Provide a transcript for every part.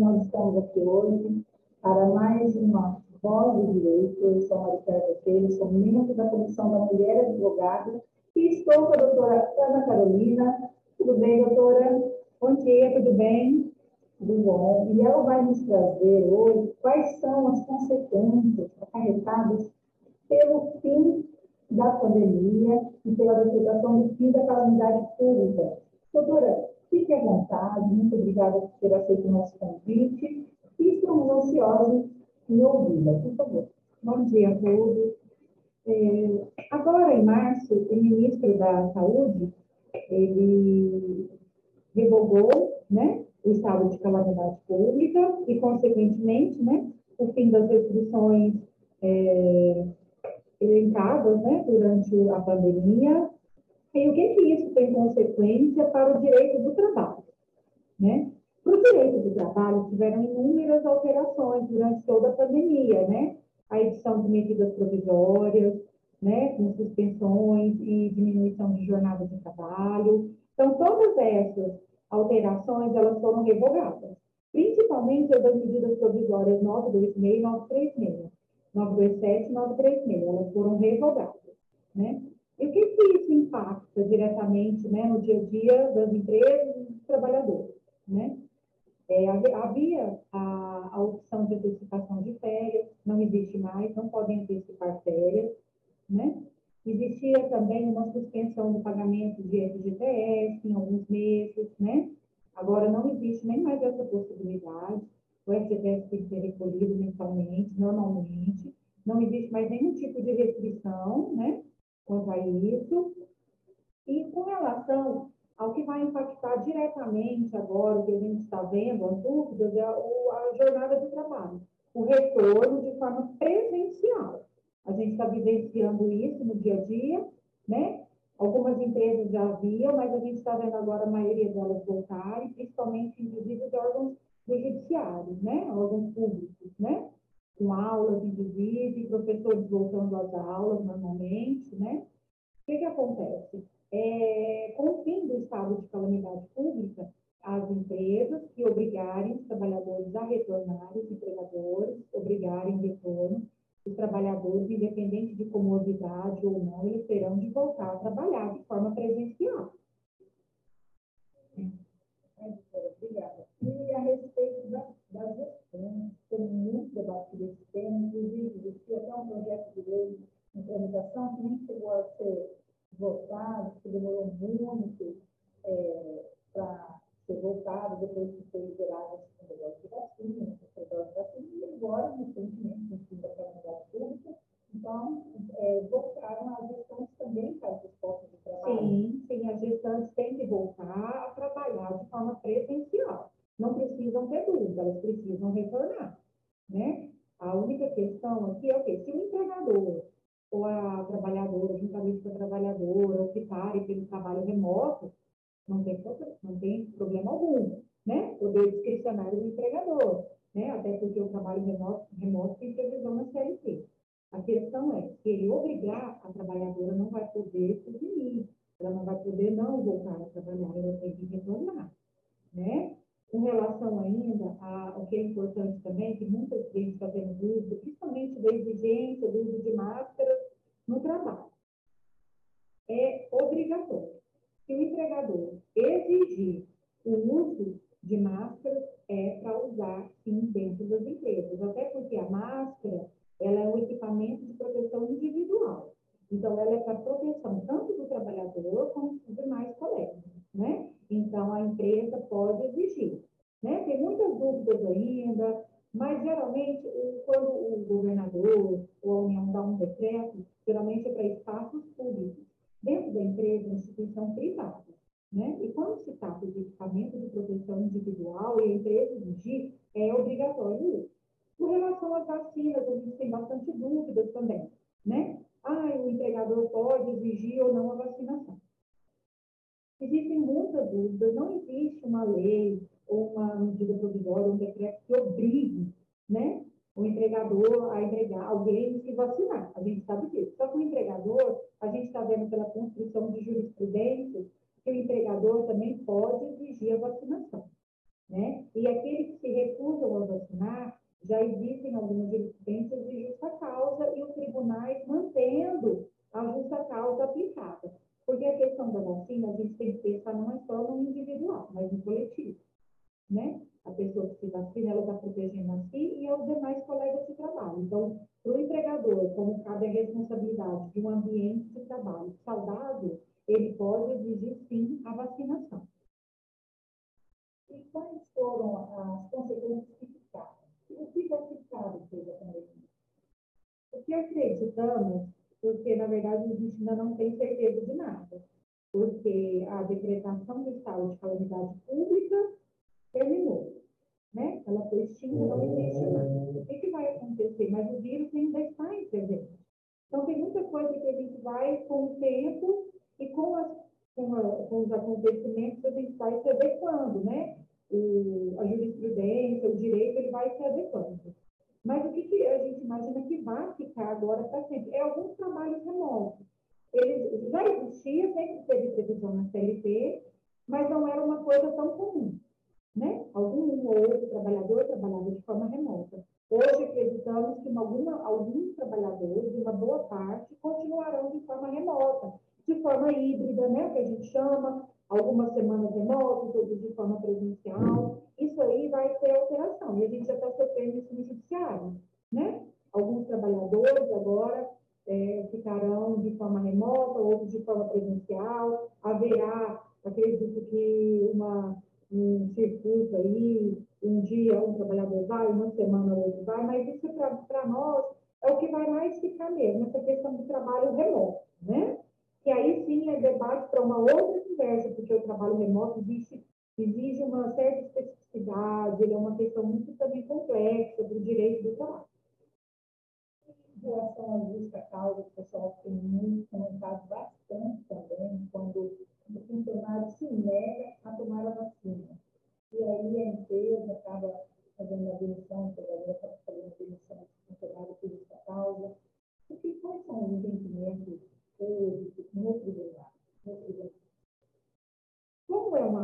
nós estamos aqui hoje para mais uma voz de direito. Eu sou Maricela Botelho, sou membro da Comissão da Mulher Advogada e estou com a doutora Ana Carolina. Tudo bem, doutora? Bom dia, tudo bem? Tudo bom. E ela vai nos trazer hoje quais são as consequências acarretadas pelo fim da pandemia e pela decretação do fim da calamidade pública. Doutora, fique à vontade, muito obrigada por ter aceito o nosso convite e estamos ansiosos em ouvi-la, por favor. Bom dia a todos. É, agora, em março, o ministro da Saúde, ele revogou né, o estado de calamidade pública e, consequentemente, né, o fim das restrições é, elencadas né, durante a pandemia. E o que, que isso tem consequência para o direito do trabalho? Né? Para o direito do trabalho, tiveram inúmeras alterações durante toda a pandemia, né? A edição de medidas provisórias, né, com suspensões e diminuição de jornada de trabalho. Então, todas essas alterações, elas foram revogadas, principalmente as medidas provisórias 926 e 936. 927 e 936, elas foram revogadas, né? E o que, que isso impacta diretamente né, no dia a dia das empresas e dos trabalhadores, né? É, havia a, a opção de antecipação de férias, não existe mais, não podem antecipar férias, né? Existia também uma suspensão do pagamento de FGTS em alguns meses, né? Agora não existe nem mais essa possibilidade o FGTS tem que ser recolhido mensalmente, normalmente, não existe mais nenhum tipo de restrição, né, quanto a isso. E com relação ao que vai impactar diretamente agora, o que a gente está vendo, as dúvidas, é a jornada de trabalho, o retorno de forma presencial. A gente está vivenciando isso no dia a dia, né? Algumas empresas já haviam, mas a gente está vendo agora a maioria delas voltarem, principalmente, inclusive, de órgãos do judiciário, né? órgãos públicos? Com aulas, inclusive, professores voltando às aulas normalmente. Né? O que, que acontece? É, com o fim do estado de calamidade pública, as empresas que obrigarem os trabalhadores a retornar, os empregadores obrigarem retorno, os trabalhadores, independente de comodidade ou não, eles terão de voltar a trabalhar de forma presencial. Obrigada. E a respeito da, da tem muito debatido esse tema, inclusive existia até um projeto de lei em tramitação que nem chegou a ser votado, que demorou muito é, para ser votado depois que foi liberado a segunda dose de vacina, a terceira dose de vacina, e agora, recentemente, no fim da calamidade pública, então, é, voltaram as gestantes também para os postos de trabalho. Sim, sim, as gestantes têm que voltar a trabalhar de forma presencial. Não precisam ter dúvida, elas precisam retornar, né? A única questão aqui é o quê? Se o empregador ou a trabalhadora, juntamente com a trabalhadora, optarem pelo trabalho remoto, não tem, não tem problema algum, né? Poder discricionário do empregador, né? Até porque o trabalho remoto, remoto tem previsão na CLT. A questão é, se ele obrigar, a trabalhadora não vai poder subir, ela não vai poder não voltar a trabalhar, ela tem que retornar, né? Com relação ainda ao que é importante também, que muitas vezes tendo dúvida, principalmente da exigência do uso de máscaras no trabalho. É obrigatório. Se o empregador exigir o uso de máscaras, é para usar sim dentro das empresas, até porque a máscara ela é um equipamento de proteção individual. Então, ela é para proteção tanto do trabalhador como dos demais colegas, né? Então, a empresa pode exigir, né? Tem muitas dúvidas ainda, mas geralmente, quando o governador ou a União dá um decreto, geralmente é para espaços públicos, dentro da empresa, instituição privada, né? E quando se trata de equipamento de proteção individual e a empresa exigir, é obrigatório isso. Com relação às vacinas, a gente tem bastante dúvidas também, né? Ah, o empregador pode exigir ou não a vacinação. Existem muitas dúvidas, não existe uma lei ou uma medida provisória, um decreto que obrigue, né, o empregador a empregar alguém se vacinar. A gente sabe disso. Só que o empregador, a gente está vendo pela construção de jurisprudência que o empregador também pode exigir a vacinação. Né? E aquele que se recusa algumas jurisprudências de justa causa e os tribunais mantendo a justa causa aplicada. Porque a questão da vacina, a gente tem que pensar não é só no individual, mas no coletivo. Né? A pessoa que se vacina, ela está protegendo a si Então, para o empregador, como cabe a responsabilidade de um ambiente de trabalho saudável, ele pode exigir, sim, a vacinação. E quais foram as consequências que ficaram? O que vai ficar depois da pandemia? O que acreditamos, porque na verdade a gente ainda não tem certeza de nada, porque a decretação do estado de calamidade pública terminou, né? Ela foi extinta, não existe mais. Mas o vírus ainda está presente. Então, tem muita coisa que a gente vai, com o tempo e com, as, com, a, com os acontecimentos, a gente vai se adequando, né? O, a jurisprudência, o direito, ele vai se adequando. Mas o que, que a gente imagina que vai ficar agora para sempre? É alguns trabalhos remotos. Eles já existia, sempre teve previsão na CLT, mas não era uma coisa tão comum né? Algum ou outro trabalhador trabalhava de forma remota. Hoje acreditamos que alguma, alguns trabalhadores, uma boa parte, continuarão de forma remota, de forma híbrida, né? Que a gente chama, algumas semanas remotas, outras de forma presencial. Isso aí vai ter alteração. E a gente já está sofrendo isso no judiciário, né? Alguns trabalhadores agora é, ficarão de forma remota, outros de forma presencial. Haverá, acredito que, uma um circuito aí, um dia um trabalhador vai, uma semana outro vai, mas isso para nós é o que vai mais ficar mesmo, essa questão do trabalho remoto, né? Que aí sim é debate para uma outra conversa, porque o trabalho remoto exige, exige uma certa especificidade, ele é uma questão muito também complexa do direito do trabalho. Em relação à justa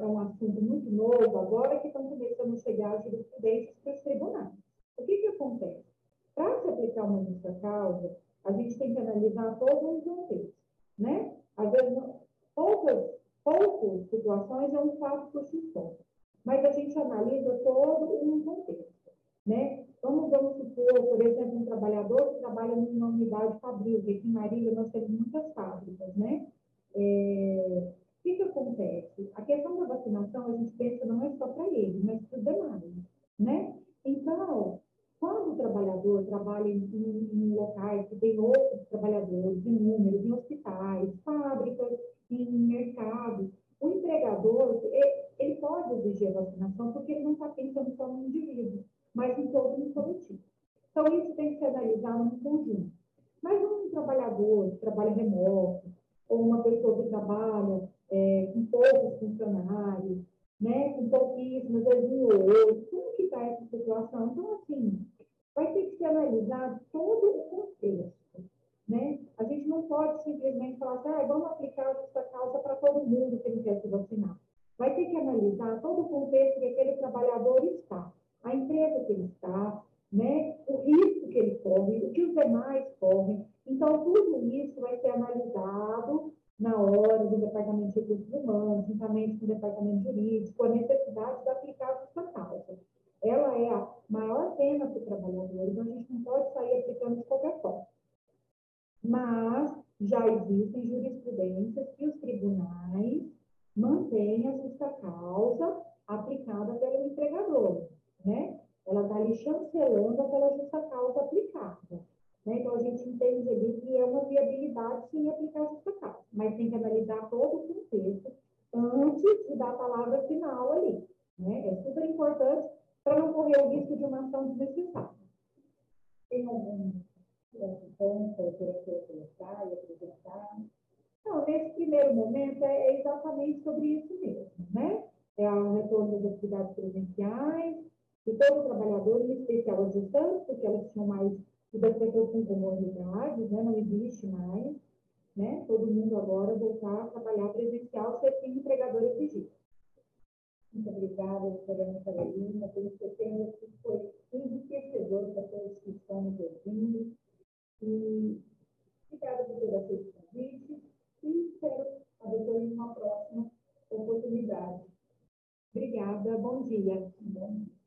é, um assunto muito novo, agora que estão começando a chegar as jurisprudências para os tribunais. O que, que acontece? Para se aplicar uma justa causa, a gente tem que analisar todos os contextos, né? Às vezes, poucas, poucas situações é um fato por si só, mas a gente analisa todo um contexto, né? Vamos, vamos supor, por exemplo, um trabalhador que trabalha numa unidade fabril, aqui em Marília nós temos muitas fábricas, né? É, o que, que acontece? Questão da vacinação, a gente pensa não é só para ele, mas para os demais, né? Então, quando o trabalhador trabalha em, em, locais que tem outros trabalhadores, em números, em hospitais, fábricas, em mercado, o empregador, ele, pode exigir a vacinação porque ele não está pensando só no indivíduo, mas em todo o coletivo. Então, isso tem que ser analisado em conjunto. Mas um trabalhador que trabalha remoto, ou uma pessoa que trabalha com poucos funcionários, né, com pouquíssimos, às vezes um como que está essa situação? Então, assim, vai ter que ser analisado todo o contexto. Né? A gente não pode simplesmente falar assim, ah, vamos aplicar essa causa para todo mundo que não quer se vacinar. Vai ter que analisar todo o contexto que aquele trabalhador está, a empresa que ele está, de qualquer forma. Mas já existem jurisprudências que os tribunais mantêm a justa causa aplicada pelo empregador, né? Ela está ali chancelando aquela justa causa aplicada. Né? Então, a gente entende ali que é uma viabilidade sim aplicar a justa causa, mas tem que analisar todo o contexto antes de dar a palavra final ali. Né? É super importante para não correr o risco de uma ação desnecessária. Tem algum ponto que eu queria colocar e apresentar? Não, nesse primeiro momento é, é exatamente sobre isso mesmo, né? É o retorno das atividades presenciais, de todo trabalhador, em especial as gestantes, porque elas tinham mais e das pessoas com comorbidades, né, não existe mais, né, todo mundo agora voltar a trabalhar presencial se o empregador exigir. Muito obrigada, doutora Ana Carolina, pelo seu tempo que foi enriquecedor para todos vindo. E obrigada por ter aceito o convite e espero a doutora em uma próxima oportunidade. Obrigada, bom dia. Bom dia.